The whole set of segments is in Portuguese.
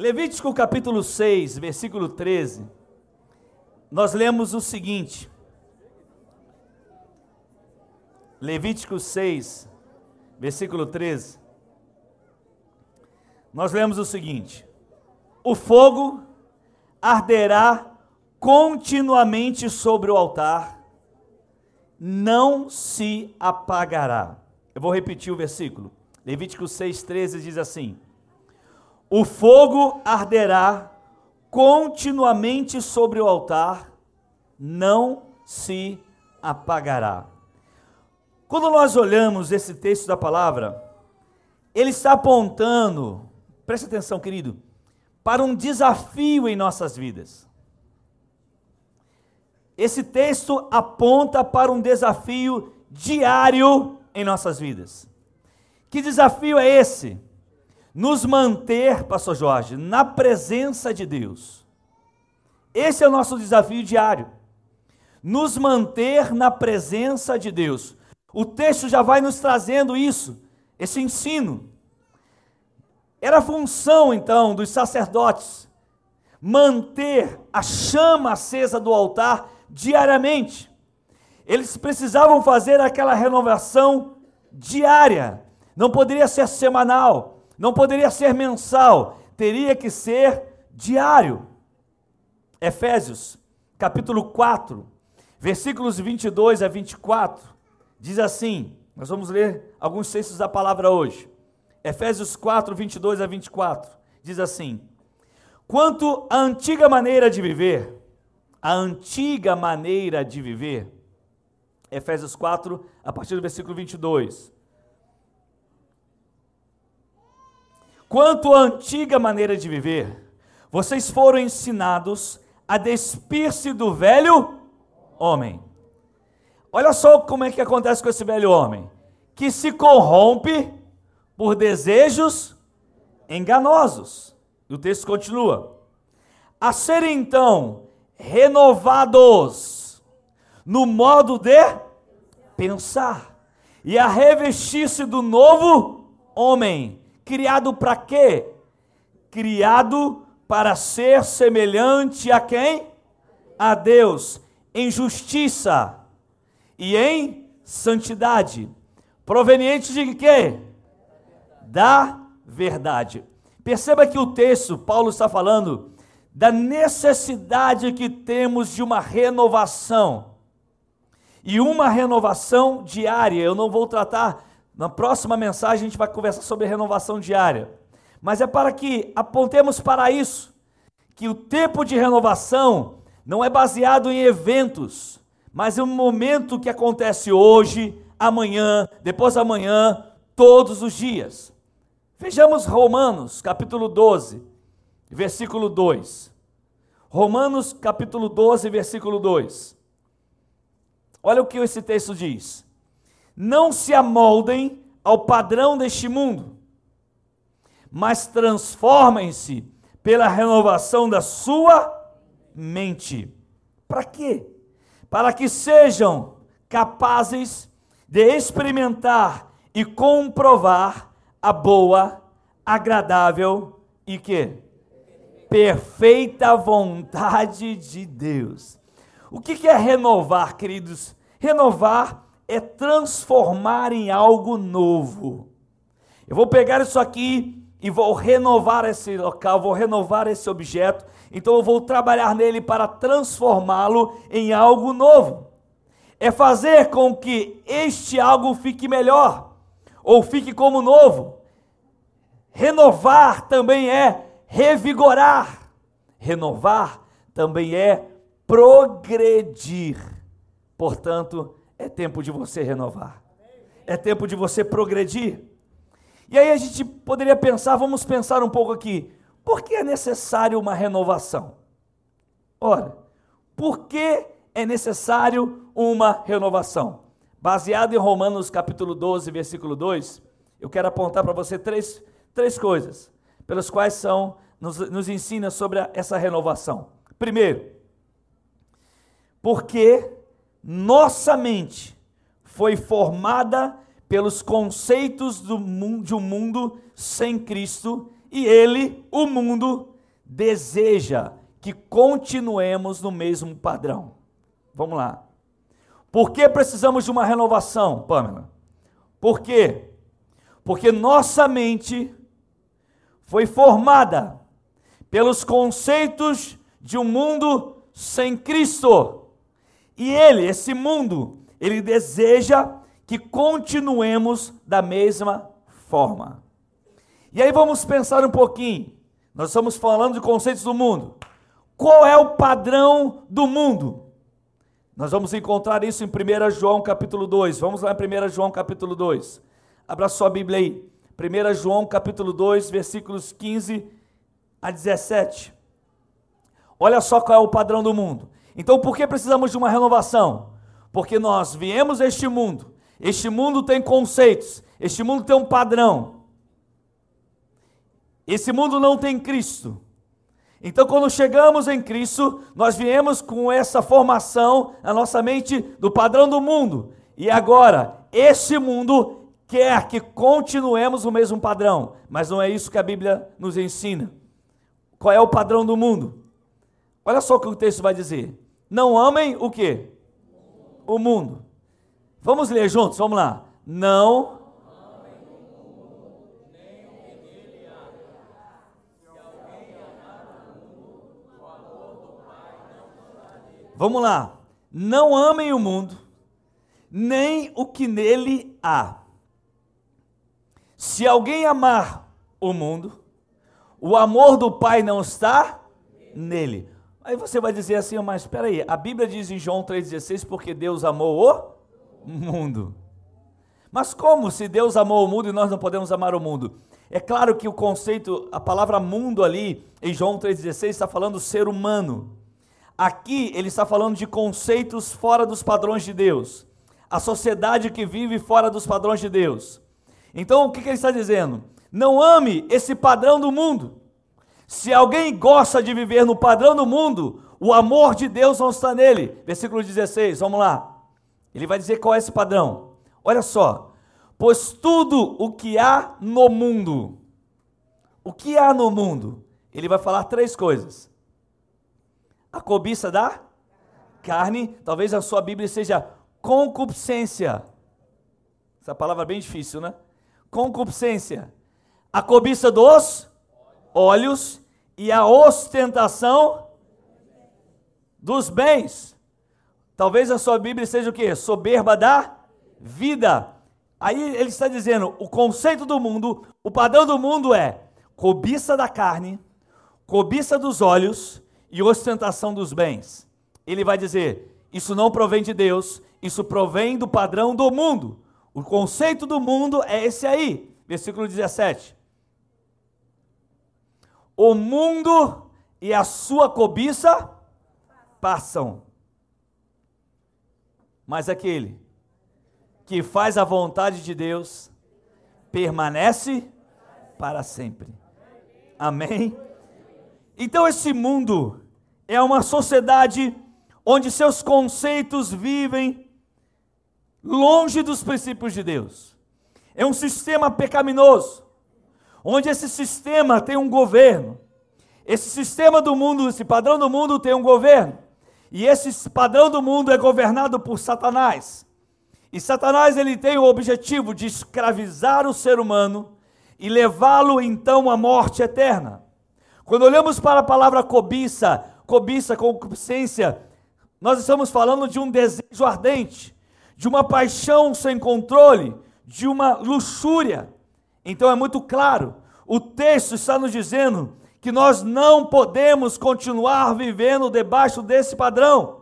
Levítico capítulo 6, versículo 13, nós lemos o seguinte. Levítico 6, versículo 13. Nós lemos o seguinte: O fogo arderá continuamente sobre o altar, não se apagará. Eu vou repetir o versículo. Levítico 6,13 diz assim: O fogo arderá continuamente sobre o altar, não se apagará. Quando nós olhamos esse texto da palavra, ele está apontando, preste atenção, querido, para um desafio em nossas vidas. Esse texto aponta para um desafio diário em nossas vidas. Que desafio é esse? Nos manter, Pastor Jorge, na presença de Deus. Esse é o nosso desafio diário. Nos manter na presença de Deus. O texto já vai nos trazendo isso, esse ensino. Era função, então, dos sacerdotes manter a chama acesa do altar diariamente. Eles precisavam fazer aquela renovação diária. Não poderia ser semanal, não poderia ser mensal, teria que ser diário. Efésios, capítulo 4, versículos 22 a 24, diz assim: nós vamos ler alguns textos da palavra hoje. Efésios 4, 22 a 24, diz assim: Quanto à antiga maneira de viver, a antiga maneira de viver. Efésios 4, a partir do versículo 22. Quanto à antiga maneira de viver, vocês foram ensinados a despir-se do velho homem. Olha só como é que acontece com esse velho homem, que se corrompe por desejos enganosos. E o texto continua: a serem então renovados no modo de pensar e a revestir-se do novo homem, criado para quê? Criado para ser semelhante a quem? A Deus, em justiça e em santidade, proveniente de quê? Da verdade. Perceba que o texto, Paulo está falando da necessidade que temos de uma renovação. E uma renovação diária. Eu não vou tratar, na próxima mensagem a gente vai conversar sobre renovação diária. Mas é para que apontemos para isso, que o tempo de renovação não é baseado em eventos, mas é um momento que acontece hoje, amanhã, depois da manhã, todos os dias. Vejamos Romanos, capítulo 12, versículo 2. Romanos capítulo 12, versículo 2. Olha o que esse texto diz: Não se amoldem ao padrão deste mundo, mas transformem-se pela renovação da sua mente. Para quê? Para que sejam capazes de experimentar e comprovar a boa, agradável e que perfeita vontade de Deus. O que é renovar, queridos? Renovar é transformar em algo novo. Eu vou pegar isso aqui e vou renovar esse local, vou renovar esse objeto, então eu vou trabalhar nele para transformá-lo em algo novo. É fazer com que este algo fique melhor, ou fique como novo. Renovar também é revigorar. Renovar também é progredir. Portanto, é tempo de você renovar. É tempo de você progredir. E aí a gente poderia pensar, vamos pensar um pouco aqui, por que é necessário uma renovação? Ora, por que é necessário uma renovação? Baseado em Romanos capítulo 12, versículo 2, eu quero apontar para você três, três coisas pelos quais são, nos, nos ensina sobre a, essa renovação. Primeiro, porque nossa mente foi formada pelos conceitos do, de um mundo sem Cristo e ele, o mundo, deseja que continuemos no mesmo padrão. Vamos lá. Por que precisamos de uma renovação, Pamela? Por quê? Porque nossa mente foi formada pelos conceitos de um mundo sem Cristo. E ele, esse mundo, ele deseja que continuemos da mesma forma. E aí vamos pensar um pouquinho. Nós estamos falando de conceitos do mundo. Qual é o padrão do mundo? Nós vamos encontrar isso em 1 João capítulo 2. Vamos lá em 1 João capítulo 2. Abra sua Bíblia aí. 1 João capítulo 2, versículos 15 a 17. Olha só qual é o padrão do mundo. Então, por que precisamos de uma renovação? Porque nós viemos a este mundo. Este mundo tem conceitos. Este mundo tem um padrão. Esse mundo não tem Cristo. Então, quando chegamos em Cristo, nós viemos com essa formação na nossa mente do padrão do mundo. E agora, este mundo quer que continuemos o mesmo padrão, mas não é isso que a Bíblia nos ensina. Qual é o padrão do mundo? Olha só o que o texto vai dizer. Não amem o que? O mundo. Vamos ler juntos, vamos lá. Não Vamos lá. Não amem o mundo, nem o que nele há. Se alguém amar o mundo, o amor do Pai não está nele. Aí você vai dizer assim, mas espera aí, a Bíblia diz em João 3,16, porque Deus amou o mundo. Mas como se Deus amou o mundo e nós não podemos amar o mundo? É claro que o conceito, a palavra mundo ali, em João 3,16, está falando do ser humano. Aqui ele está falando de conceitos fora dos padrões de Deus. A sociedade que vive fora dos padrões de Deus. Então o que, que ele está dizendo? Não ame esse padrão do mundo. Se alguém gosta de viver no padrão do mundo, o amor de Deus não está nele. Versículo 16, vamos lá. Ele vai dizer qual é esse padrão. Olha só. Pois tudo o que há no mundo, o que há no mundo? Ele vai falar três coisas: a cobiça da carne, talvez a sua Bíblia seja concupiscência. Essa palavra é bem difícil, né? concupiscência, a cobiça dos olhos e a ostentação dos bens. Talvez a sua Bíblia seja o que? Soberba da vida. Aí ele está dizendo: o conceito do mundo, o padrão do mundo é cobiça da carne, cobiça dos olhos e ostentação dos bens. Ele vai dizer: isso não provém de Deus, isso provém do padrão do mundo. O conceito do mundo é esse aí, versículo 17. O mundo e a sua cobiça passam, mas aquele que faz a vontade de Deus permanece para sempre. Amém? Então, esse mundo é uma sociedade onde seus conceitos vivem longe dos princípios de Deus. É um sistema pecaminoso, onde esse sistema tem um governo. Esse sistema do mundo, esse padrão do mundo tem um governo. E esse padrão do mundo é governado por Satanás. E Satanás ele tem o objetivo de escravizar o ser humano e levá-lo então à morte eterna. Quando olhamos para a palavra cobiça, cobiça, concupiscência, nós estamos falando de um desejo ardente, de uma paixão sem controle, de uma luxúria. Então é muito claro, o texto está nos dizendo que nós não podemos continuar vivendo debaixo desse padrão.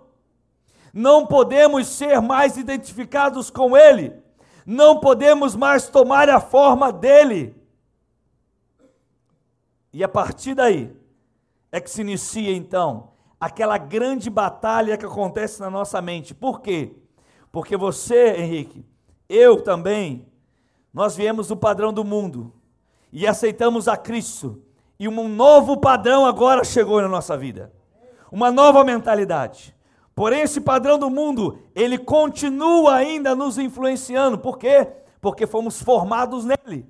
Não podemos ser mais identificados com ele. Não podemos mais tomar a forma dele. E a partir daí é que se inicia então aquela grande batalha que acontece na nossa mente. Por quê? Porque você, Henrique, eu também, nós viemos do padrão do mundo e aceitamos a Cristo. E um novo padrão agora chegou na nossa vida. Uma nova mentalidade. Porém, esse padrão do mundo, ele continua ainda nos influenciando. Por quê? Porque fomos formados nele.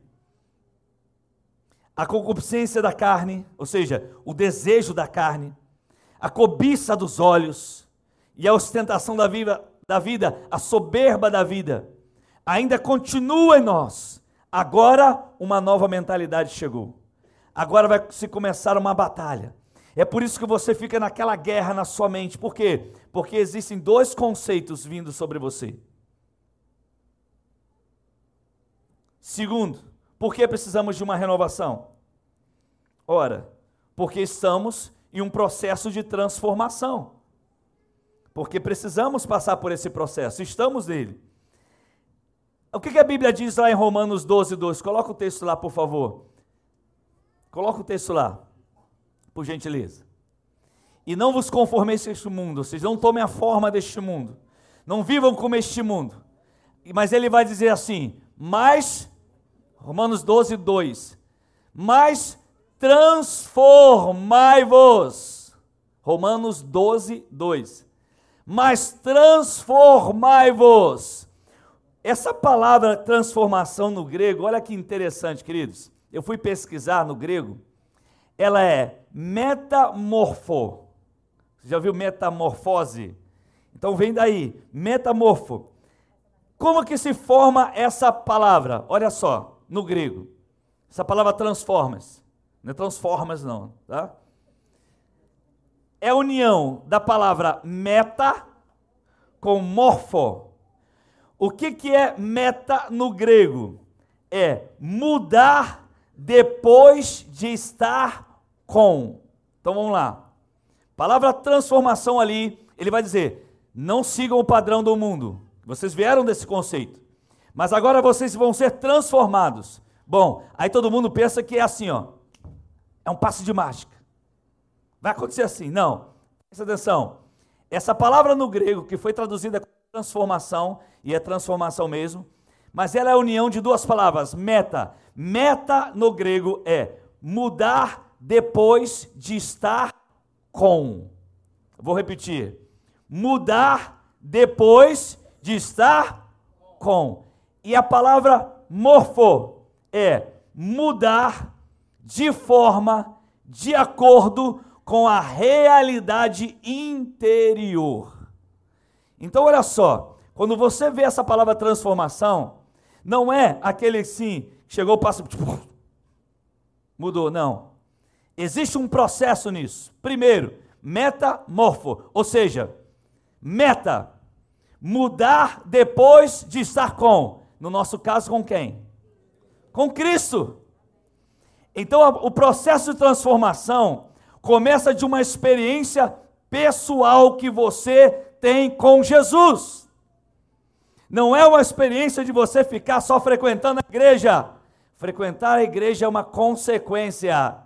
a concupiscência da carne, ou seja, o desejo da carne, a cobiça dos olhos e a ostentação da vida, da vida, a soberba da vida, ainda continua em nós. Agora uma nova mentalidade chegou. Agora vai se começar uma batalha. É por isso que você fica naquela guerra na sua mente. Por quê? Porque existem dois conceitos vindo sobre você. Segundo, por que precisamos de uma renovação? Ora, porque estamos em um processo de transformação. Porque precisamos passar por esse processo, estamos nele. O que a Bíblia diz lá em Romanos 12, 2? Coloca o texto lá, por favor. Coloca o texto lá, por gentileza. E não vos conformeis com este mundo, vocês não tomem a forma deste mundo. Não vivam como este mundo. Mas ele vai dizer assim: mas Romanos 12, 2. Mas transformai-vos. Romanos 12, 2. Mas transformai-vos. Essa palavra transformação no grego, olha que interessante, queridos. Eu fui pesquisar no grego. Ela é metamorfo. Você já viu metamorfose? Então vem daí, metamorfo. Como que se forma essa palavra? Olha só no grego. Essa palavra transformas. Não é transformas, não, tá? É a união da palavra meta com morfo. O que, que é meta no grego? É mudar depois de estar com. Então vamos lá. Palavra transformação ali, ele vai dizer: não sigam o padrão do mundo. Vocês vieram desse conceito. Mas agora vocês vão ser transformados. Bom, aí todo mundo pensa que é assim, ó. É um passe de mágica. Vai acontecer assim. Não. Presta atenção. Essa palavra no grego, que foi traduzida como transformação, e é transformação mesmo, mas ela é a união de duas palavras, meta. Meta no grego é mudar depois de estar com. Vou repetir. Mudar depois de estar com. E a palavra morfo é mudar de forma de acordo com a realidade interior. Então, olha só, quando você vê essa palavra transformação, não é aquele sim, chegou, passa, tipo, mudou, não. Existe um processo nisso. Primeiro, metamorfo, ou seja, meta, mudar depois de estar com. No nosso caso, com quem? Com Cristo. Então, o processo de transformação começa de uma experiência pessoal que você tem com Jesus. Não é uma experiência de você ficar só frequentando a igreja. Frequentar a igreja é uma consequência.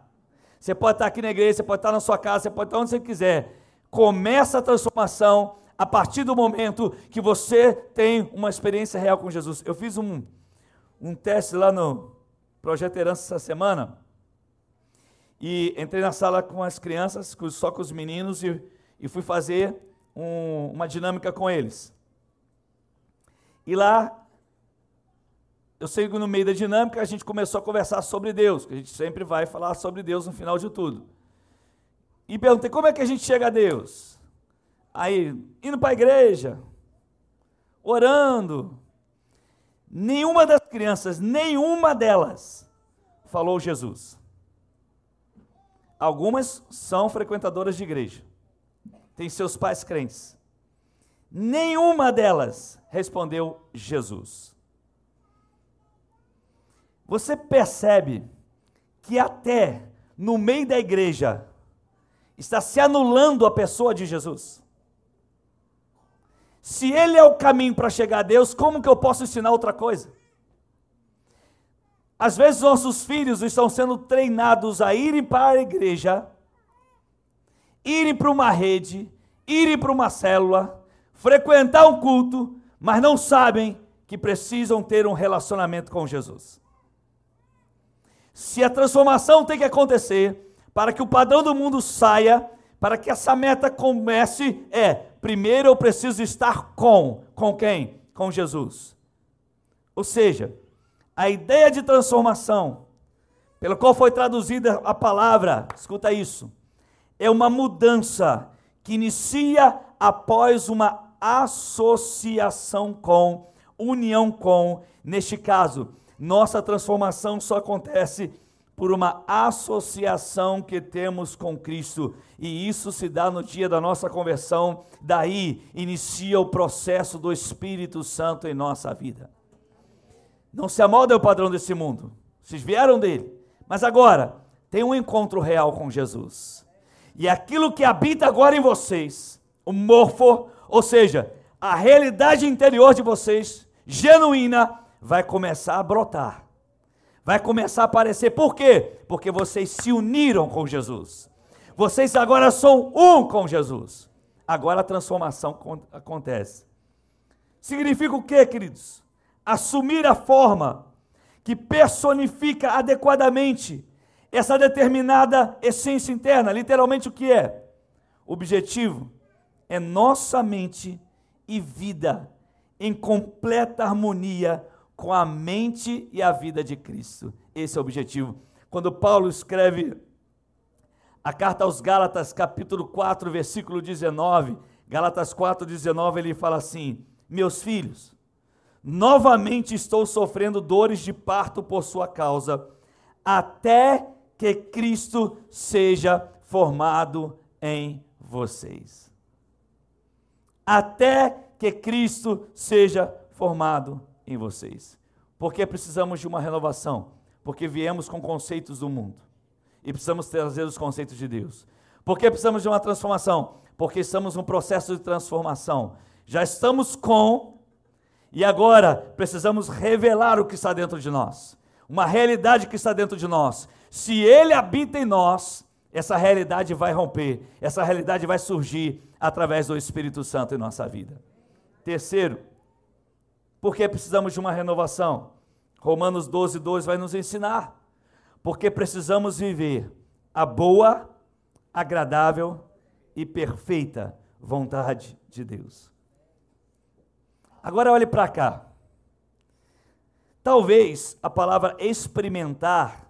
Você pode estar aqui na igreja, você pode estar na sua casa, você pode estar onde você quiser. Começa a transformação a partir do momento que você tem uma experiência real com Jesus. Eu fiz um, um teste lá no Projeto Herança essa semana e entrei na sala com as crianças, só com os meninos, e, e fui fazer um, uma dinâmica com eles. E lá, eu sei que no meio da dinâmica a gente começou a conversar sobre Deus, que a gente sempre vai falar sobre Deus no final de tudo. E perguntei, como é que a gente chega a Deus? aí indo para a igreja, orando. Nenhuma das crianças, nenhuma delas falou Jesus. Algumas são frequentadoras de igreja, têm seus pais crentes. Nenhuma delas respondeu Jesus. Você percebe que até no meio da igreja está se anulando a pessoa de Jesus? Se ele é o caminho para chegar a Deus, como que eu posso ensinar outra coisa? Às vezes nossos filhos estão sendo treinados a irem para a igreja, irem para uma rede, irem para uma célula, frequentar um culto, mas não sabem que precisam ter um relacionamento com Jesus. Se a transformação tem que acontecer para que o padrão do mundo saia, para que essa meta comece, é primeiro eu preciso estar com. Com quem? Com Jesus. Ou seja, a ideia de transformação pelo qual foi traduzida a palavra, escuta isso, é uma mudança que inicia após uma associação com, união com, neste caso, nossa transformação só acontece por uma associação que temos com Cristo, e isso se dá no dia da nossa conversão, daí inicia o processo do Espírito Santo em nossa vida. Não se amolda ao padrão desse mundo, vocês vieram dele, mas agora tem um encontro real com Jesus. E aquilo que habita agora em vocês, o morfo, ou seja, a realidade interior de vocês, genuína, vai começar a brotar. Vai começar a aparecer. Por quê? Porque vocês se uniram com Jesus. Vocês agora são um com Jesus. Agora a transformação acontece. Significa o quê, queridos? Assumir a forma que personifica adequadamente essa determinada essência interna. Literalmente o que é? Objetivo é nossa mente e vida em completa harmonia com a mente e a vida de Cristo. Esse é o objetivo. Quando Paulo escreve a carta aos Gálatas, capítulo 4, versículo 19, Gálatas 4, 19, ele fala assim: Meus filhos, novamente estou sofrendo dores de parto por sua causa, até que Cristo seja formado em vocês. Até que Cristo seja formado em vocês. Porque precisamos de uma renovação? Porque viemos com conceitos do mundo e precisamos trazer os conceitos de Deus. Porque precisamos de uma transformação? Porque estamos num processo de transformação. Já estamos com e agora precisamos revelar o que está dentro de nós. Uma realidade que está dentro de nós. Se ele habita em nós, essa realidade vai romper, essa realidade vai surgir através do Espírito Santo em nossa vida. Terceiro, porque precisamos de uma renovação. Romanos 12, 2 vai nos ensinar. Porque precisamos viver a boa, agradável e perfeita vontade de Deus. Agora olhe para cá. Talvez a palavra experimentar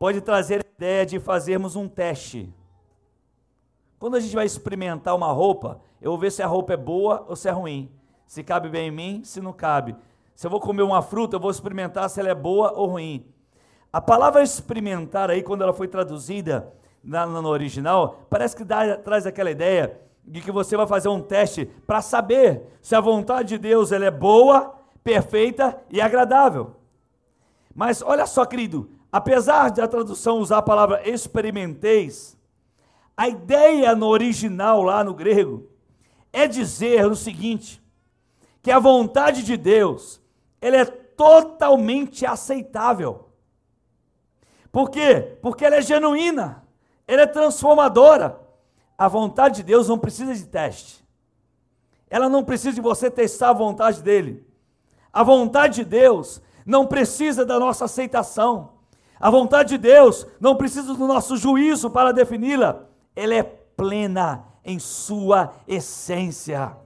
pode trazer a ideia de fazermos um teste. Quando a gente vai experimentar uma roupa, eu vou ver se a roupa é boa ou se é ruim se cabe bem em mim, se não cabe. Se eu vou comer uma fruta, eu vou experimentar se ela é boa ou ruim. A palavra experimentar aí, quando ela foi traduzida na, no original, parece que dá, traz aquela ideia de que você vai fazer um teste para saber se a vontade de Deus ela é boa, perfeita e agradável. Mas olha só, querido, apesar de a tradução usar a palavra experimenteis, a ideia no original lá no grego é dizer o seguinte: que a vontade de Deus, ela é totalmente aceitável. Por quê? Porque ela é genuína, ela é transformadora. A vontade de Deus não precisa de teste. Ela não precisa de você testar a vontade dele. A vontade de Deus não precisa da nossa aceitação. A vontade de Deus não precisa do nosso juízo para defini-la. Ela é plena em sua essência.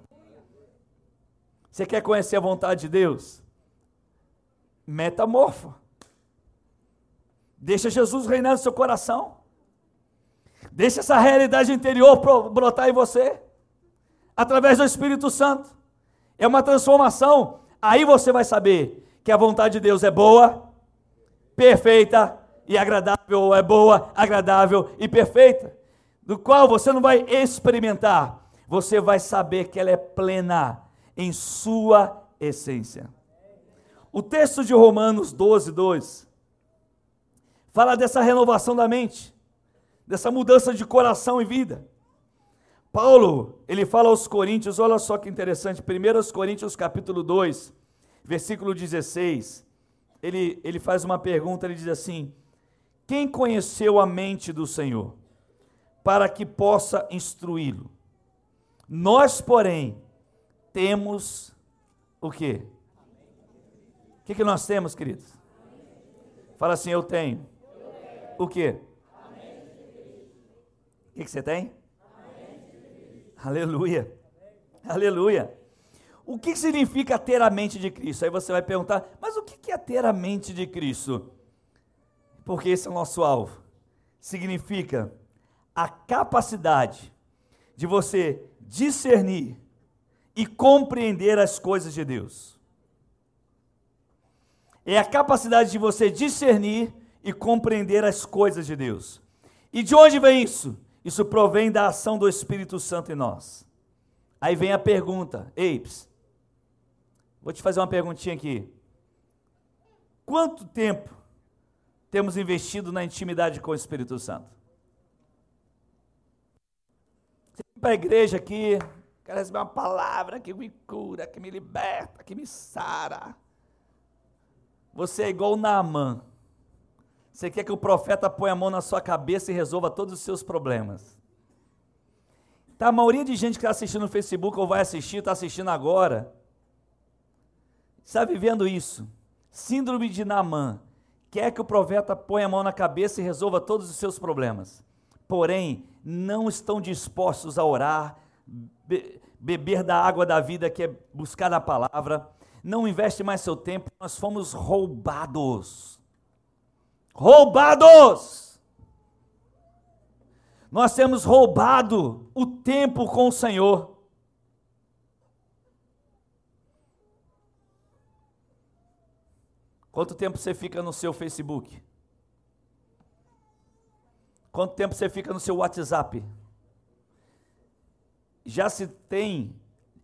Você quer conhecer a vontade de Deus? Metamorfa. Deixa Jesus reinar no seu coração. Deixa essa realidade interior brotar em você. Através do Espírito Santo. É uma transformação. Aí você vai saber que a vontade de Deus é boa, perfeita e agradável, ou é boa, agradável e perfeita. Do qual você não vai experimentar, você vai saber que ela é plena em sua essência. O texto de Romanos 12, 2 fala dessa renovação da mente, dessa mudança de coração e vida. Paulo, ele fala aos Coríntios, olha só que interessante, 1 Coríntios capítulo 2, versículo 16, ele, ele faz uma pergunta, ele diz assim, quem conheceu a mente do Senhor, para que possa instruí-lo? Nós, porém, temos o quê? O que, que nós temos, queridos? Fala assim, eu tenho. O quê? O que, que você tem? Aleluia. Aleluia. O que significa ter a mente de Cristo? Aí você vai perguntar, mas o que é ter a mente de Cristo? porque esse é o nosso alvo. Significa a capacidade de você discernir e compreender as coisas de Deus. É a capacidade de você discernir e compreender as coisas de Deus. E de onde vem isso? Isso provém da ação do Espírito Santo em nós. Aí vem a pergunta, Eips, vou te fazer uma perguntinha aqui. Quanto tempo temos investido na intimidade com o Espírito Santo? Você vem para a igreja aqui, quer receber uma palavra que me cura, que me liberta, que me sara. Você é igual Naamã. Você quer que o profeta ponha a mão na sua cabeça e resolva todos os seus problemas. Tá, a maioria de gente que está assistindo no Facebook ou vai assistir, está assistindo agora, está vivendo isso. Síndrome de Naamã. Quer que o profeta ponha a mão na cabeça e resolva todos os seus problemas. Porém, não estão dispostos a orar, be beber da água da vida que é buscar a palavra. Não investe mais seu tempo. Nós fomos roubados roubados. Nós temos roubado o tempo com o Senhor. Quanto tempo você fica no seu Facebook? Quanto tempo você fica no seu WhatsApp? Já se tem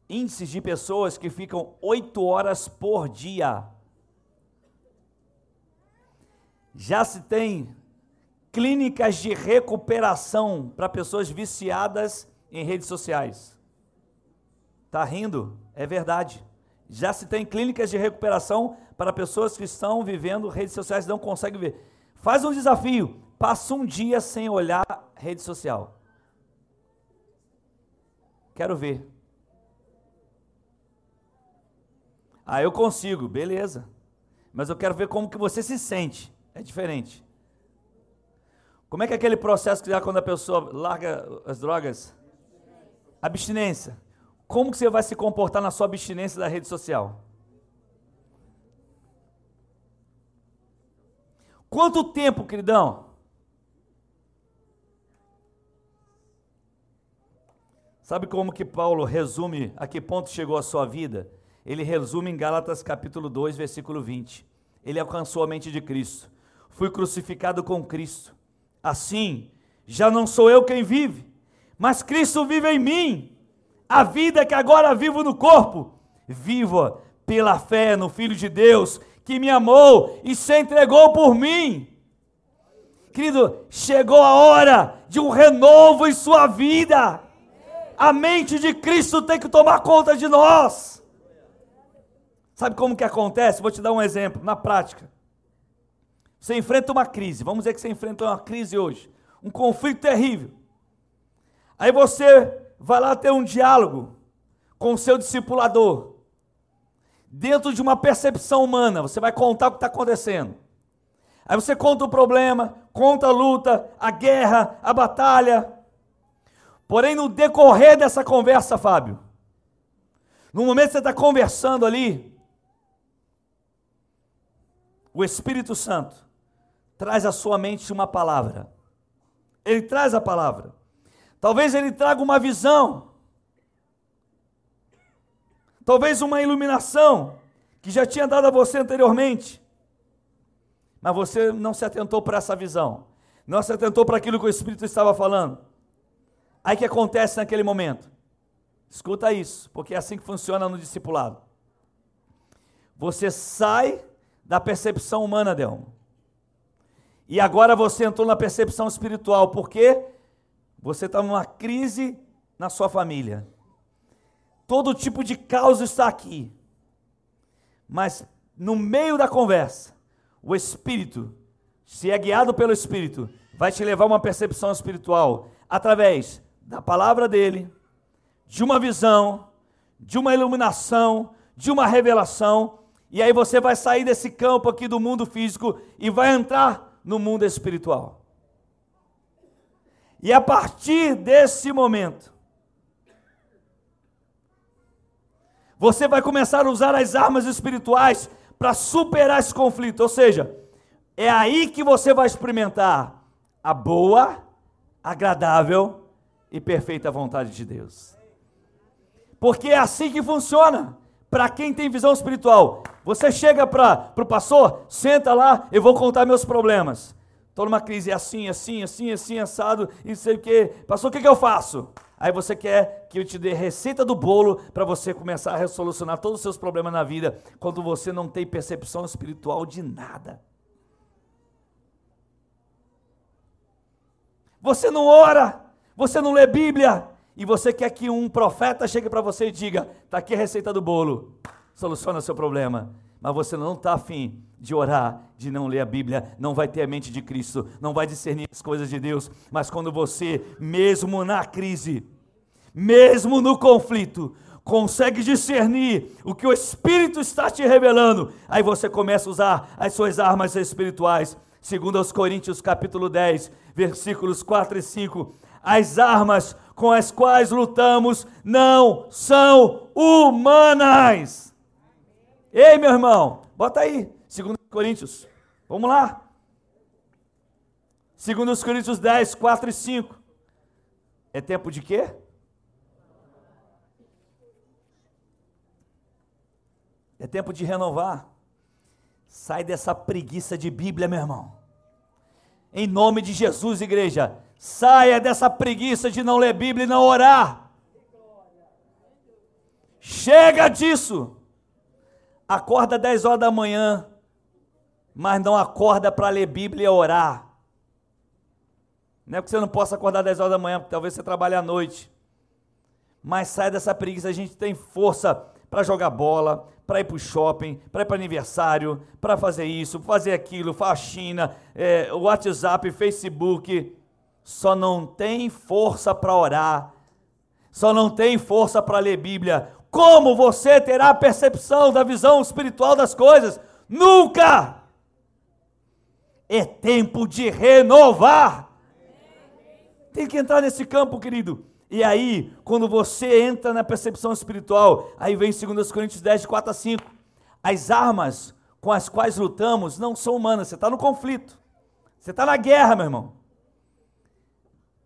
índices de pessoas que ficam oito horas por dia já se tem clínicas de recuperação para pessoas viciadas em redes sociais. Tá rindo? É verdade. Já se tem clínicas de recuperação para pessoas que estão vivendo redes sociais e não conseguem ver. Faz um desafio, passa um dia sem olhar rede social. Quero ver. Ah, eu consigo, beleza. Mas eu quero ver como que você se sente. É diferente. Como é que é aquele processo que dá quando a pessoa larga as drogas? Abstinência. Como que você vai se comportar na sua abstinência da rede social? Quanto tempo, queridão? Sabe como que Paulo resume a que ponto chegou a sua vida? Ele resume em Gálatas capítulo 2, versículo 20. Ele alcançou a mente de Cristo fui crucificado com Cristo. Assim, já não sou eu quem vive, mas Cristo vive em mim. A vida que agora vivo no corpo, viva pela fé no Filho de Deus, que me amou e se entregou por mim. Querido, chegou a hora de um renovo em sua vida. A mente de Cristo tem que tomar conta de nós. Sabe como que acontece? Vou te dar um exemplo na prática. Você enfrenta uma crise, vamos dizer que você enfrenta uma crise hoje, um conflito terrível. Aí você vai lá ter um diálogo com o seu discipulador, dentro de uma percepção humana, você vai contar o que está acontecendo. Aí você conta o problema, conta a luta, a guerra, a batalha. Porém, no decorrer dessa conversa, Fábio, no momento que você está conversando ali, o Espírito Santo traz à sua mente uma palavra. Ele traz a palavra. Talvez ele traga uma visão. Talvez uma iluminação que já tinha dado a você anteriormente. Mas você não se atentou para essa visão. Não se atentou para aquilo que o Espírito estava falando. Aí que acontece naquele momento? Escuta isso, porque é assim que funciona no discipulado. Você sai da percepção humana, Delmo. E agora você entrou na percepção espiritual, porque você está numa crise na sua família. Todo tipo de caos está aqui. Mas no meio da conversa, o Espírito, se é guiado pelo Espírito, vai te levar a uma percepção espiritual através da palavra dele, de uma visão, de uma iluminação, de uma revelação, e aí você vai sair desse campo aqui do mundo físico e vai entrar no mundo espiritual. E a partir desse momento, você vai começar a usar as armas espirituais para superar esse conflito. Ou seja, É aí que você vai experimentar a boa, agradável e perfeita vontade de Deus. Porque é assim que funciona. Para quem tem visão espiritual, você chega para o pastor, senta lá, eu vou contar meus problemas. Estou numa crise assim, assim, assim, assim, assado, e sei o que. Pastor, o que, que eu faço? Aí você quer que eu te dê receita do bolo para você começar a resolucionar todos os seus problemas na vida, quando você não tem percepção espiritual de nada. Você não ora, você não lê Bíblia, e você quer que um profeta chegue para você e diga: está aqui a receita do bolo, soluciona seu problema. Mas você não está afim de orar, de não ler a Bíblia, não vai ter a mente de Cristo, não vai discernir as coisas de Deus. Mas quando você, mesmo na crise, mesmo no conflito, consegue discernir o que o Espírito está te revelando, aí você começa a usar as suas armas espirituais. Segundo aos Coríntios capítulo 10, versículos 4 e 5, as armas com as quais lutamos não são humanas. Ei, meu irmão, bota aí, segundo Coríntios. Vamos lá. Segundo os Coríntios 10, 4 e 5. É tempo de quê? É tempo de renovar. Sai dessa preguiça de Bíblia, meu irmão. Em nome de Jesus, igreja. Saia dessa preguiça de não ler Bíblia e não orar. Chega disso. Acorda 10 horas da manhã, mas não acorda para ler Bíblia e orar. Não é porque você não possa acordar 10 horas da manhã, porque talvez você trabalhe à noite. Mas sai dessa preguiça, a gente tem força para jogar bola, para ir para o shopping, para ir para aniversário, para fazer isso, fazer aquilo, faxina, é, WhatsApp, Facebook. Só não tem força para orar, só não tem força para ler Bíblia. Como você terá a percepção da visão espiritual das coisas? Nunca! É tempo de renovar. Tem que entrar nesse campo, querido. E aí, quando você entra na percepção espiritual, aí vem 2 Coríntios 10, de 4 a 5. As armas com as quais lutamos não são humanas, você está no conflito. Você está na guerra, meu irmão.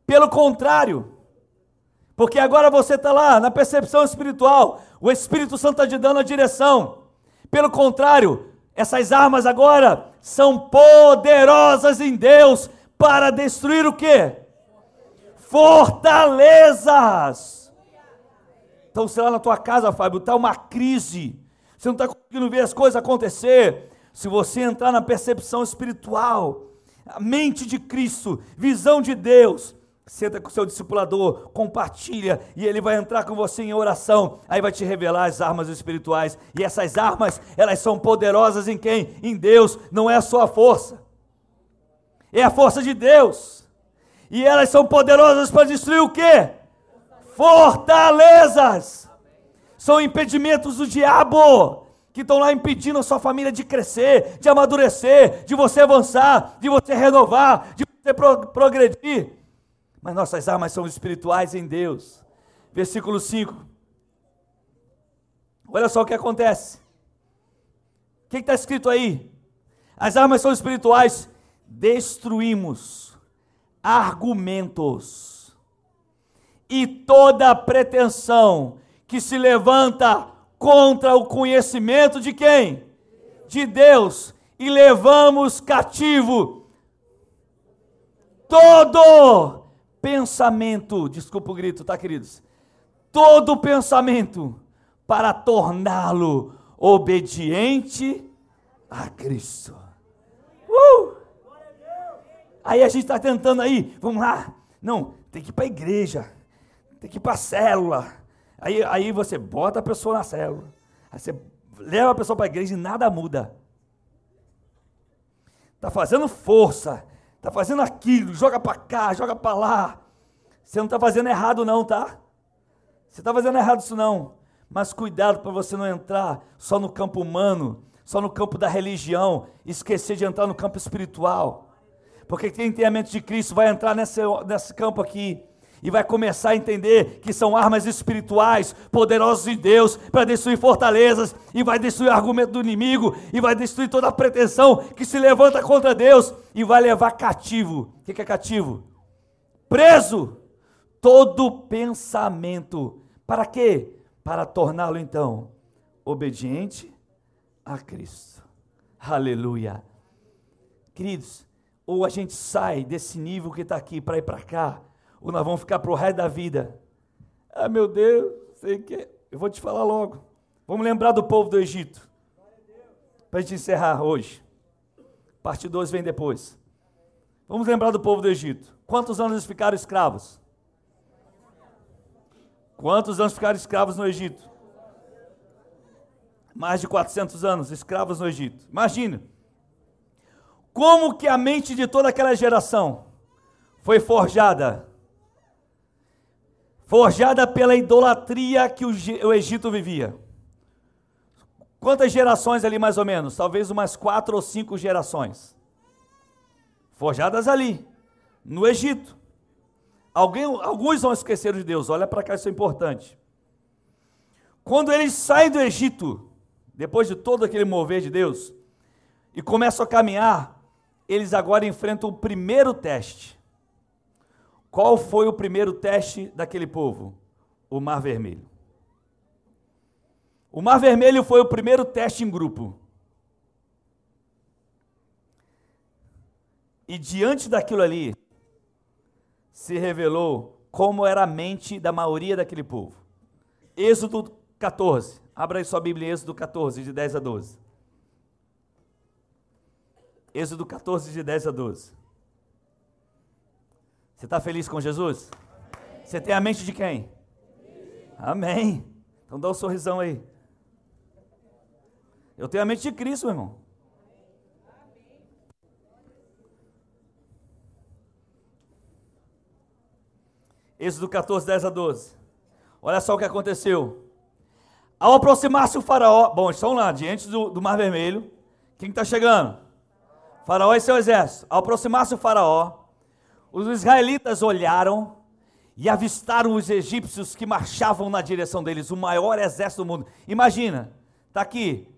Pelo contrário, porque agora você está lá na percepção espiritual, o Espírito Santo está te dando a direção. Pelo contrário, essas armas agora são poderosas em Deus para destruir o quê? fortalezas. Então, sei lá na tua casa, Fábio, está uma crise, você não está conseguindo ver as coisas acontecer. Se você entrar na percepção espiritual, a mente de Cristo, visão de Deus, senta com o seu discipulador, compartilha, e ele vai entrar com você em oração, aí vai te revelar as armas espirituais, e essas armas, elas são poderosas em quem? Em Deus, não é a sua força, é a força de Deus. E elas são poderosas para destruir o quê? Fortalezas. São impedimentos do diabo que estão lá impedindo a sua família de crescer, de amadurecer, de você avançar, de você renovar, de você pro progredir. Mas nossas armas são espirituais em Deus. Versículo 5. Olha só o que acontece. O que está escrito aí? As armas são espirituais. Destruímos argumentos e toda pretensão que se levanta contra o conhecimento de quem? De Deus, e levamos cativo todo pensamento, desculpa o grito, tá, queridos? Todo pensamento para torná-lo obediente a Cristo. Uh! Aí a gente está tentando aí, vamos lá. Não, tem que ir para a igreja, tem que ir para a célula. Aí, aí você bota a pessoa na célula. Aí você leva a pessoa para a igreja e nada muda. Está fazendo força, está fazendo aquilo, joga para cá, joga para lá. Você não está fazendo errado não, tá? Você está fazendo errado isso não. Mas cuidado para você não entrar só no campo humano, só no campo da religião, esquecer de entrar no campo espiritual. Porque quem tem a mente de Cristo vai entrar nesse, nesse campo aqui. E vai começar a entender que são armas espirituais, poderosas de Deus, para destruir fortalezas, e vai destruir o argumento do inimigo, e vai destruir toda a pretensão que se levanta contra Deus, e vai levar cativo. O que é cativo? Preso todo pensamento. Para quê? Para torná-lo então obediente a Cristo. Aleluia. Queridos, ou a gente sai desse nível que está aqui para ir para cá, ou nós vamos ficar para o resto da vida. Ah, meu Deus, sei que. Eu vou te falar logo. Vamos lembrar do povo do Egito. Para a gente encerrar hoje. Parte 2 vem depois. Vamos lembrar do povo do Egito. Quantos anos eles ficaram escravos? Quantos anos ficaram escravos no Egito? Mais de 400 anos escravos no Egito. Imagina. Como que a mente de toda aquela geração foi forjada forjada pela idolatria que o Egito vivia. Quantas gerações ali mais ou menos? Talvez umas quatro ou cinco gerações. Forjadas ali, no Egito. Alguém, alguns vão esquecer de Deus, olha para cá, isso é importante. Quando eles saem do Egito, depois de todo aquele mover de Deus, e começam a caminhar, eles agora enfrentam o primeiro teste. Qual foi o primeiro teste daquele povo? O Mar Vermelho. O Mar Vermelho foi o primeiro teste em grupo. E diante daquilo ali, se revelou como era a mente da maioria daquele povo. Êxodo 14. Abra aí sua Bíblia em Êxodo 14, de 10 a 12. Êxodo 14, de 10 a 12. Você está feliz com Jesus? Você tem a mente de quem? Amém. Então dá um sorrisão aí. Eu tenho a mente de Cristo, meu irmão. Êxodo 14, 10 a 12. Olha só o que aconteceu. Ao aproximar-se o faraó, bom, estão lá, diante do, do Mar Vermelho. Quem está chegando? Faraó e seu exército. Ao aproximar-se o faraó, os israelitas olharam e avistaram os egípcios que marchavam na direção deles, o maior exército do mundo. Imagina, está aqui,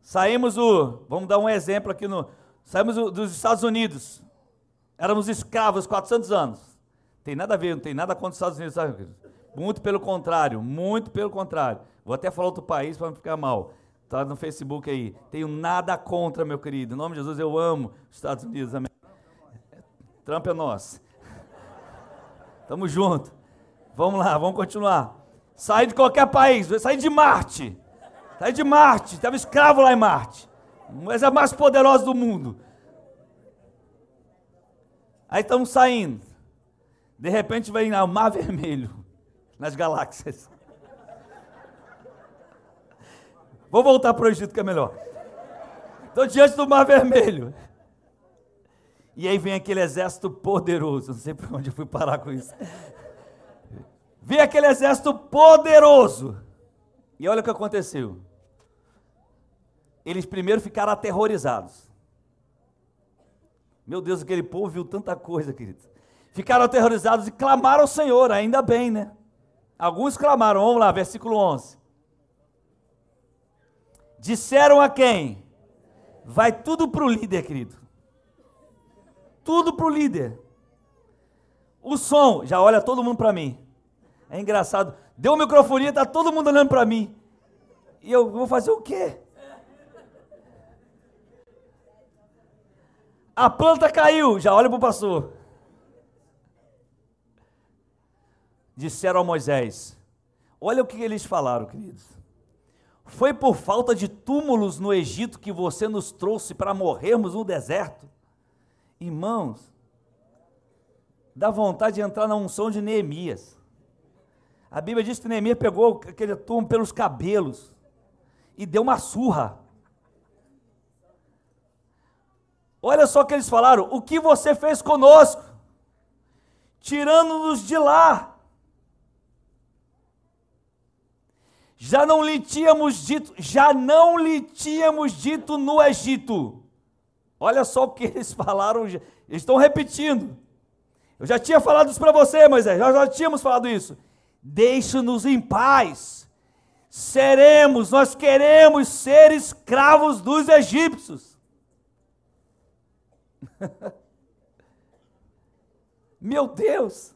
saímos do, vamos dar um exemplo aqui no, saímos dos Estados Unidos, éramos escravos 400 anos. Tem nada a ver, não tem nada contra os Estados Unidos, sabe? Muito pelo contrário, muito pelo contrário. Vou até falar outro país para não ficar mal. Está no Facebook aí. Tenho nada contra, meu querido. Em nome de Jesus, eu amo os Estados Unidos. Amém. Trump é nosso. Tamo junto. Vamos lá, vamos continuar. Sair de qualquer país, sair de Marte. Sair de Marte, estava escravo lá em Marte. Mas é a mais poderosa do mundo. Aí estamos saindo. De repente vem o Mar Vermelho nas galáxias. Vou voltar para o Egito que é melhor. Estou diante do Mar Vermelho. E aí vem aquele exército poderoso. Não sei para onde eu fui parar com isso. Vem aquele exército poderoso. E olha o que aconteceu. Eles primeiro ficaram aterrorizados. Meu Deus, aquele povo viu tanta coisa, queridos. Ficaram aterrorizados e clamaram ao Senhor, ainda bem, né? Alguns clamaram, vamos lá, versículo 11. Disseram a quem? Vai tudo para o líder, querido tudo para o líder. O som, já olha todo mundo para mim. É engraçado. Deu o microfone, está todo mundo olhando para mim. E eu vou fazer o quê? A planta caiu, já olha para o pastor. Disseram a Moisés: Olha o que eles falaram, queridos. Foi por falta de túmulos no Egito que você nos trouxe para morrermos no deserto? Irmãos, dá vontade de entrar na unção de Neemias. A Bíblia diz que Neemias pegou aquele túmulo pelos cabelos e deu uma surra. Olha só o que eles falaram: o que você fez conosco, tirando-nos de lá. Já não lhe tínhamos dito, já não lhe tínhamos dito no Egito Olha só o que eles falaram, eles estão repetindo. Eu já tinha falado isso para você, Moisés, nós já tínhamos falado isso. Deixe-nos em paz. Seremos, nós queremos ser escravos dos egípcios. Meu Deus!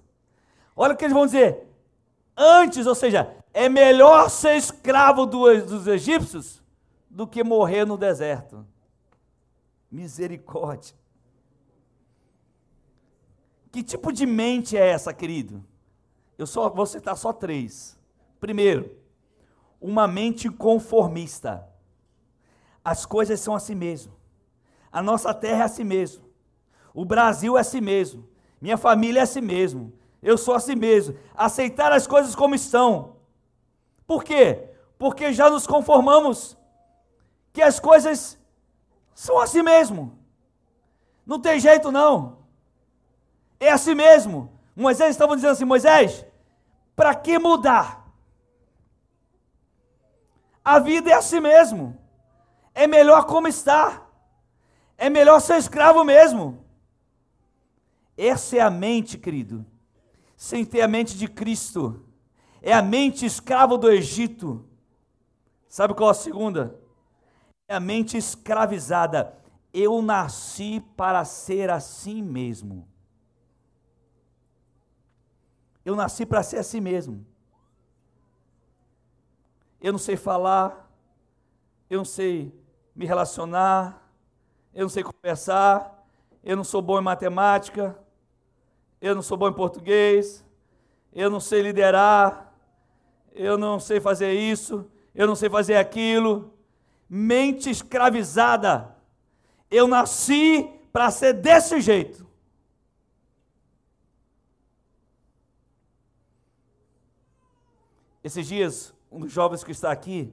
Olha o que eles vão dizer. Antes, ou seja, é melhor ser escravo dos egípcios do que morrer no deserto. Misericórdia. Que tipo de mente é essa, querido? Eu só vou citar só três. Primeiro, uma mente conformista. As coisas são assim mesmo. A nossa terra é assim mesmo. O Brasil é assim mesmo. Minha família é assim mesmo. Eu sou assim mesmo. Aceitar as coisas como estão. Por quê? Porque já nos conformamos que as coisas são assim mesmo. Não tem jeito não. É assim mesmo. Moisés estava dizendo assim: Moisés, para que mudar? A vida é assim mesmo. É melhor como está. É melhor ser escravo mesmo. Essa é a mente, querido, sem ter a mente de Cristo. É a mente escravo do Egito. Sabe qual é a segunda? É a mente escravizada. Eu nasci para ser assim mesmo. Eu nasci para ser assim mesmo. Eu não sei falar, eu não sei me relacionar, eu não sei conversar, eu não sou bom em matemática, eu não sou bom em português, eu não sei liderar, eu não sei fazer isso, eu não sei fazer aquilo. Mente escravizada. Eu nasci para ser desse jeito. Esses dias, um dos jovens que está aqui,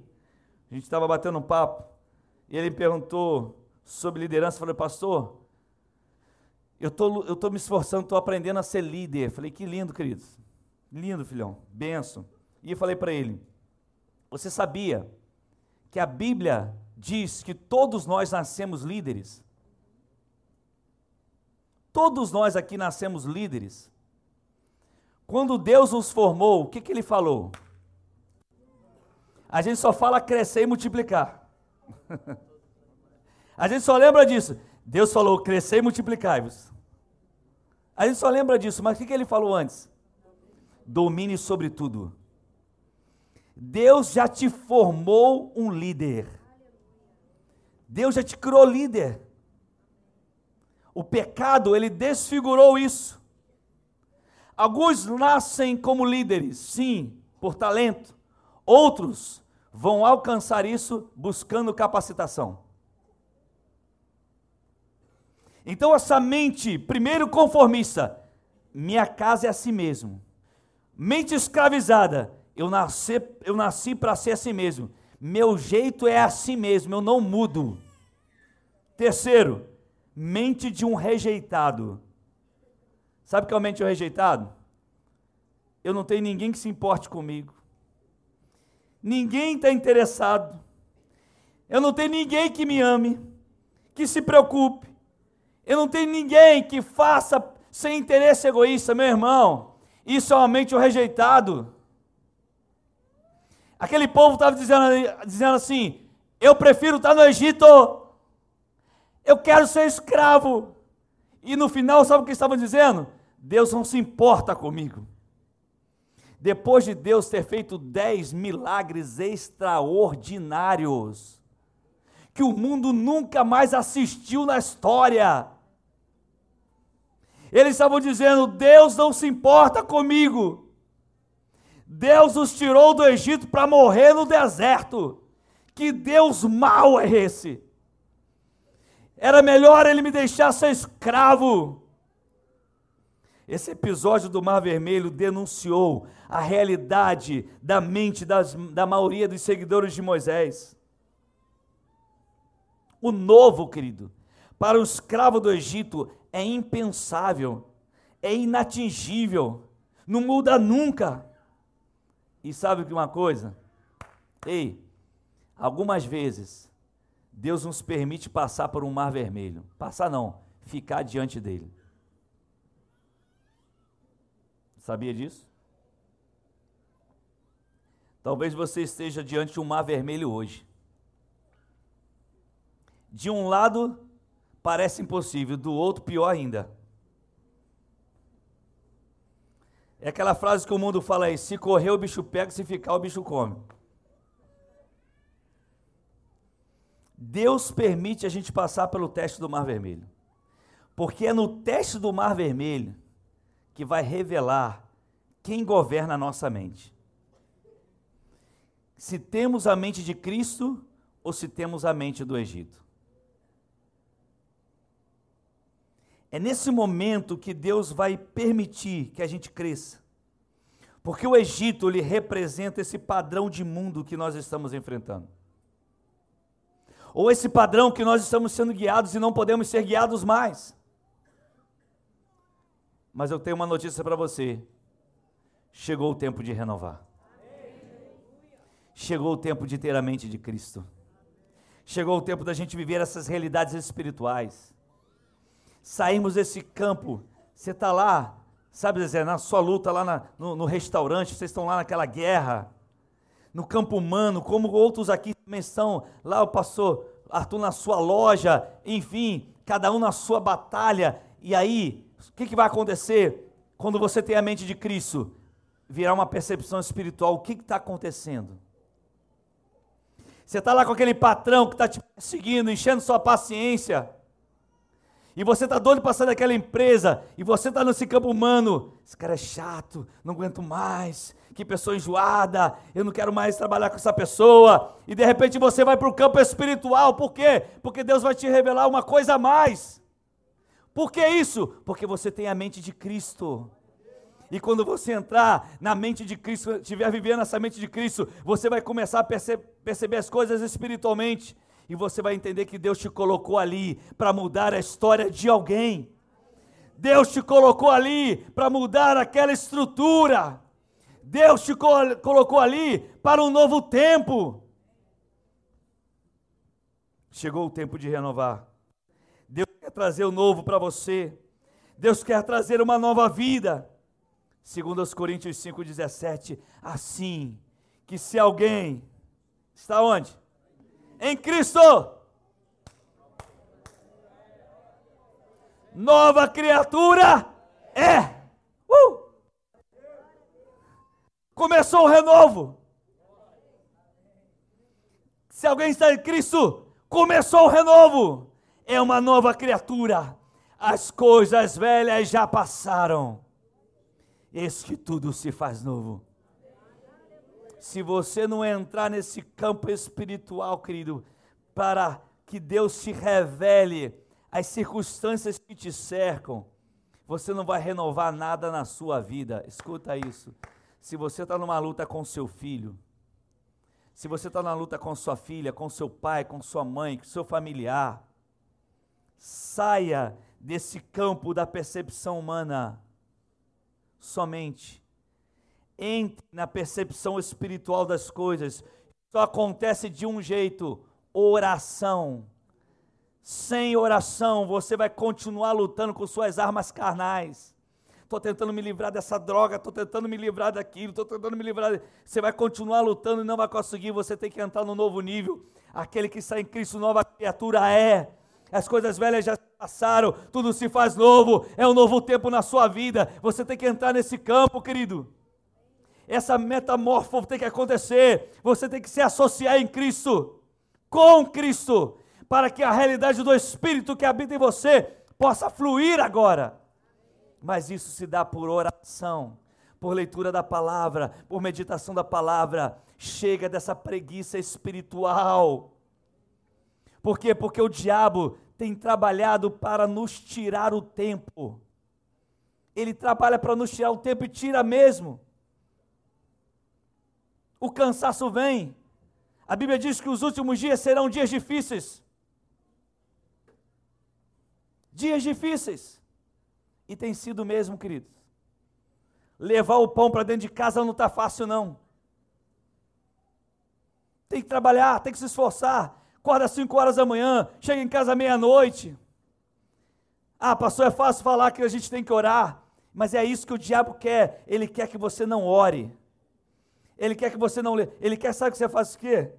a gente estava batendo um papo, e ele perguntou sobre liderança. Eu falei, pastor, eu tô, estou tô me esforçando, estou aprendendo a ser líder. Falei, que lindo, querido. Lindo, filhão. Benção. E eu falei para ele, você sabia que a Bíblia diz que todos nós nascemos líderes? Todos nós aqui nascemos líderes. Quando Deus nos formou, o que, que ele falou? A gente só fala crescer e multiplicar. A gente só lembra disso. Deus falou crescer e multiplicar-vos. A gente só lembra disso, mas o que ele falou antes? Domine sobre tudo. Deus já te formou um líder. Deus já te criou líder. O pecado, ele desfigurou isso. Alguns nascem como líderes, sim, por talento. Outros vão alcançar isso buscando capacitação. Então, essa mente, primeiro conformista, minha casa é assim mesmo. Mente escravizada, eu nasci, eu nasci para ser assim mesmo. Meu jeito é assim mesmo, eu não mudo. Terceiro, mente de um rejeitado. Sabe o que é a mente de um rejeitado? Eu não tenho ninguém que se importe comigo. Ninguém está interessado. Eu não tenho ninguém que me ame, que se preocupe. Eu não tenho ninguém que faça sem interesse egoísta, meu irmão. Isso é uma mente rejeitado. Aquele povo estava dizendo, dizendo assim: Eu prefiro estar no Egito. Eu quero ser escravo. E no final, sabe o que estavam dizendo? Deus não se importa comigo depois de Deus ter feito dez milagres extraordinários, que o mundo nunca mais assistiu na história. Eles estavam dizendo: Deus não se importa comigo. Deus os tirou do Egito para morrer no deserto. Que Deus mau é esse? Era melhor ele me deixar ser escravo esse episódio do Mar Vermelho denunciou a realidade da mente das, da maioria dos seguidores de Moisés. O novo, querido, para o escravo do Egito é impensável, é inatingível, não muda nunca. E sabe que uma coisa? Ei, algumas vezes Deus nos permite passar por um mar vermelho. Passar não, ficar diante dele. Sabia disso? Talvez você esteja diante de um mar vermelho hoje. De um lado parece impossível, do outro pior ainda. É aquela frase que o mundo fala aí: se correr o bicho pega, se ficar o bicho come. Deus permite a gente passar pelo teste do Mar Vermelho. Porque é no teste do Mar Vermelho que vai revelar quem governa a nossa mente. Se temos a mente de Cristo ou se temos a mente do Egito. É nesse momento que Deus vai permitir que a gente cresça. Porque o Egito ele representa esse padrão de mundo que nós estamos enfrentando. Ou esse padrão que nós estamos sendo guiados e não podemos ser guiados mais. Mas eu tenho uma notícia para você. Chegou o tempo de renovar. Chegou o tempo de ter a mente de Cristo. Chegou o tempo da gente viver essas realidades espirituais sairmos desse campo. Você está lá, sabe, Zé, na sua luta lá na, no, no restaurante, vocês estão lá naquela guerra, no campo humano, como outros aqui também estão, lá o pastor Arthur na sua loja, enfim, cada um na sua batalha. E aí, o que, que vai acontecer quando você tem a mente de Cristo? Virar uma percepção espiritual, o que está acontecendo? Você está lá com aquele patrão que está te seguindo, enchendo sua paciência e você está doido para sair daquela empresa, e você está nesse campo humano. Esse cara é chato, não aguento mais. Que pessoa enjoada, eu não quero mais trabalhar com essa pessoa. E de repente você vai para o campo espiritual, por quê? Porque Deus vai te revelar uma coisa a mais. Por que isso? Porque você tem a mente de Cristo. E quando você entrar na mente de Cristo, estiver vivendo essa mente de Cristo, você vai começar a perce perceber as coisas espiritualmente e você vai entender que Deus te colocou ali para mudar a história de alguém. Deus te colocou ali para mudar aquela estrutura. Deus te col colocou ali para um novo tempo. Chegou o tempo de renovar. Deus quer trazer o novo para você. Deus quer trazer uma nova vida. Segundo os Coríntios 5:17, assim que se alguém está onde? Em Cristo. Nova criatura é. Uh! Começou o renovo. Se alguém está em Cristo, começou o renovo. É uma nova criatura. As coisas velhas já passaram. Eis que tudo se faz novo se você não entrar nesse campo espiritual, querido, para que Deus te revele as circunstâncias que te cercam, você não vai renovar nada na sua vida. Escuta isso. Se você está numa luta com seu filho, se você está na luta com sua filha, com seu pai, com sua mãe, com seu familiar, saia desse campo da percepção humana somente entre na percepção espiritual das coisas. Só acontece de um jeito: oração. Sem oração, você vai continuar lutando com suas armas carnais. Estou tentando me livrar dessa droga, estou tentando me livrar daquilo, estou tentando me livrar. Você vai continuar lutando e não vai conseguir. Você tem que entrar no novo nível. Aquele que está em Cristo, nova criatura é. As coisas velhas já passaram, tudo se faz novo. É um novo tempo na sua vida. Você tem que entrar nesse campo, querido. Essa metamorfose tem que acontecer. Você tem que se associar em Cristo, com Cristo, para que a realidade do Espírito que habita em você possa fluir agora. Mas isso se dá por oração, por leitura da palavra, por meditação da palavra. Chega dessa preguiça espiritual. Por quê? Porque o diabo tem trabalhado para nos tirar o tempo. Ele trabalha para nos tirar o tempo e tira mesmo o cansaço vem. A Bíblia diz que os últimos dias serão dias difíceis. Dias difíceis. E tem sido mesmo, queridos. Levar o pão para dentro de casa não está fácil, não. Tem que trabalhar, tem que se esforçar. Acorda às 5 horas da manhã, chega em casa meia-noite. Ah, pastor, é fácil falar que a gente tem que orar. Mas é isso que o diabo quer. Ele quer que você não ore. Ele quer que você não lê. Ele quer, sabe que você faça o quê?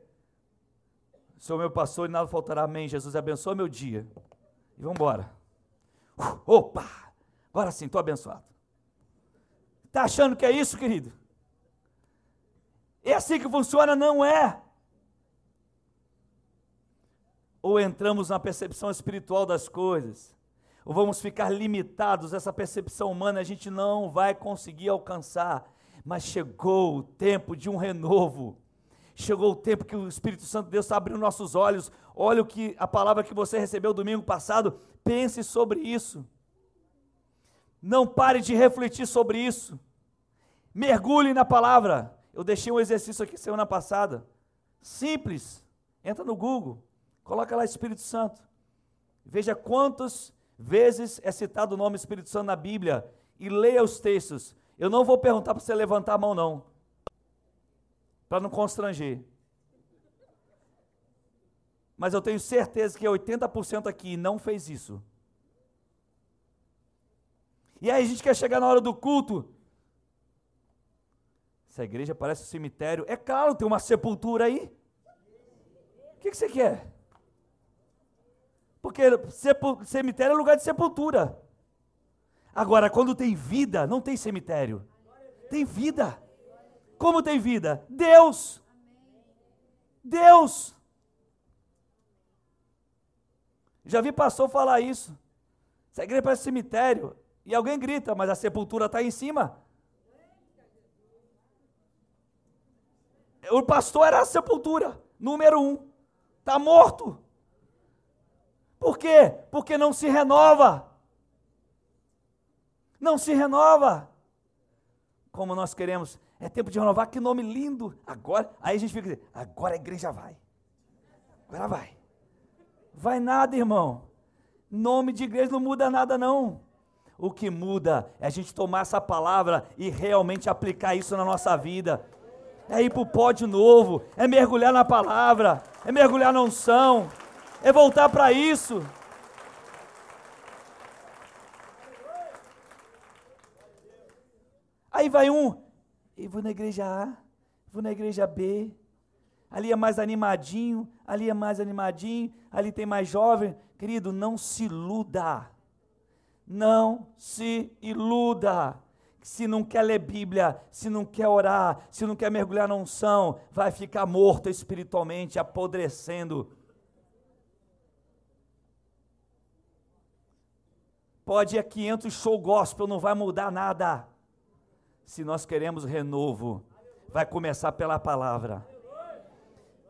Sou meu pastor e nada faltará. Amém. Jesus abençoa meu dia. E vamos embora. Uh, opa! Agora sim, estou abençoado. Está achando que é isso, querido? É assim que funciona? Não é. Ou entramos na percepção espiritual das coisas, ou vamos ficar limitados, essa percepção humana a gente não vai conseguir alcançar. Mas chegou o tempo de um renovo. Chegou o tempo que o Espírito Santo de Deus abrindo nossos olhos. Olha o que a palavra que você recebeu domingo passado. Pense sobre isso. Não pare de refletir sobre isso. Mergulhe na palavra. Eu deixei um exercício aqui semana passada. Simples. Entra no Google. Coloca lá Espírito Santo. Veja quantas vezes é citado o nome Espírito Santo na Bíblia. E leia os textos. Eu não vou perguntar para você levantar a mão, não. Para não constranger. Mas eu tenho certeza que 80% aqui não fez isso. E aí a gente quer chegar na hora do culto. Essa igreja parece um cemitério. É claro, tem uma sepultura aí. O que, que você quer? Porque cemitério é lugar de sepultura. Agora, quando tem vida, não tem cemitério. Tem vida. Como tem vida? Deus. Deus. Já vi pastor falar isso. Essa igreja parece cemitério. E alguém grita, mas a sepultura está em cima. O pastor era a sepultura, número um. Está morto. Por quê? Porque não se renova. Não se renova. Como nós queremos. É tempo de renovar, que nome lindo. Agora, aí a gente fica dizendo, agora a igreja vai. Agora vai. Vai nada, irmão. Nome de igreja não muda nada, não. O que muda é a gente tomar essa palavra e realmente aplicar isso na nossa vida. É ir para o pó de novo, é mergulhar na palavra, é mergulhar na unção, é voltar para isso. Aí vai um, eu vou na igreja A, vou na igreja B, ali é mais animadinho, ali é mais animadinho, ali tem mais jovem. Querido, não se iluda. Não se iluda. Se não quer ler Bíblia, se não quer orar, se não quer mergulhar na unção, vai ficar morto espiritualmente, apodrecendo. Pode ir 500 show gospel, não vai mudar nada. Se nós queremos renovo, vai começar pela palavra.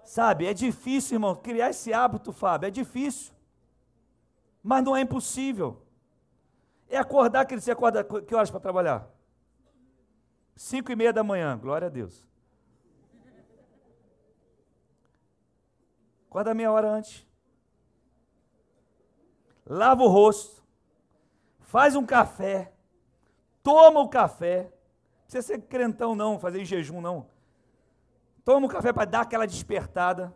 Sabe, é difícil, irmão, criar esse hábito, Fábio, é difícil. Mas não é impossível. É acordar, que você acorda que horas para trabalhar? Cinco e meia da manhã, glória a Deus. Acorda meia hora antes. Lava o rosto faz um café, toma o café, precisa ser crentão não, fazer em jejum não. Toma o café para dar aquela despertada.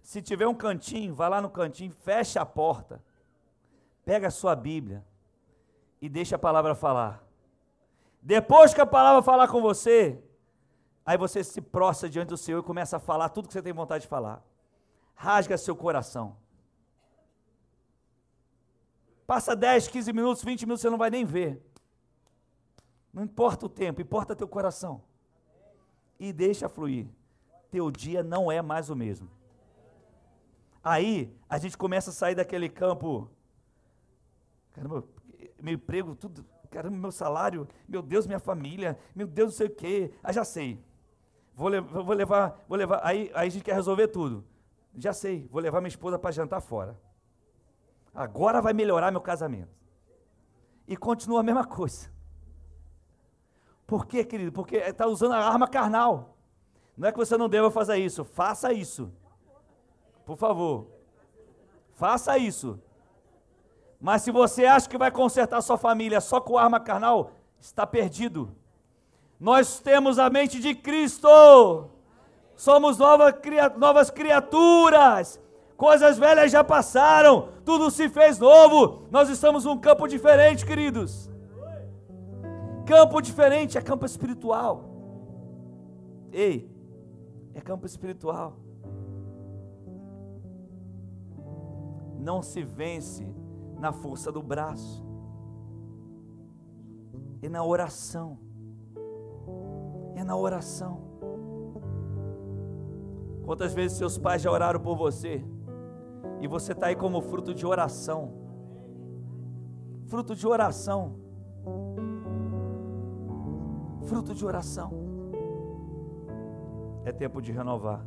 Se tiver um cantinho, vai lá no cantinho, fecha a porta, pega a sua Bíblia e deixa a palavra falar. Depois que a palavra falar com você, aí você se prostra diante do Senhor e começa a falar tudo que você tem vontade de falar. Rasga seu coração. Passa 10, 15 minutos, 20 minutos, você não vai nem ver. Não importa o tempo, importa teu coração. E deixa fluir. Teu dia não é mais o mesmo. Aí a gente começa a sair daquele campo. Caramba, meu emprego, tudo. Caramba, meu salário, meu Deus, minha família, meu Deus, não sei o quê. Ah, já sei. Vou, vou levar, vou levar. Aí, aí a gente quer resolver tudo. Já sei, vou levar minha esposa para jantar fora agora vai melhorar meu casamento. E continua a mesma coisa. Por quê, querido? Porque está usando a arma carnal. Não é que você não deva fazer isso, faça isso. Por favor. Faça isso. Mas se você acha que vai consertar sua família só com arma carnal, está perdido. Nós temos a mente de Cristo. Somos nova, novas criaturas. Coisas velhas já passaram, tudo se fez novo. Nós estamos num campo diferente, queridos. Campo diferente é campo espiritual. Ei, é campo espiritual. Não se vence na força do braço, é na oração. É na oração. Quantas vezes seus pais já oraram por você? E você está aí como fruto de oração. Fruto de oração. Fruto de oração. É tempo de renovar.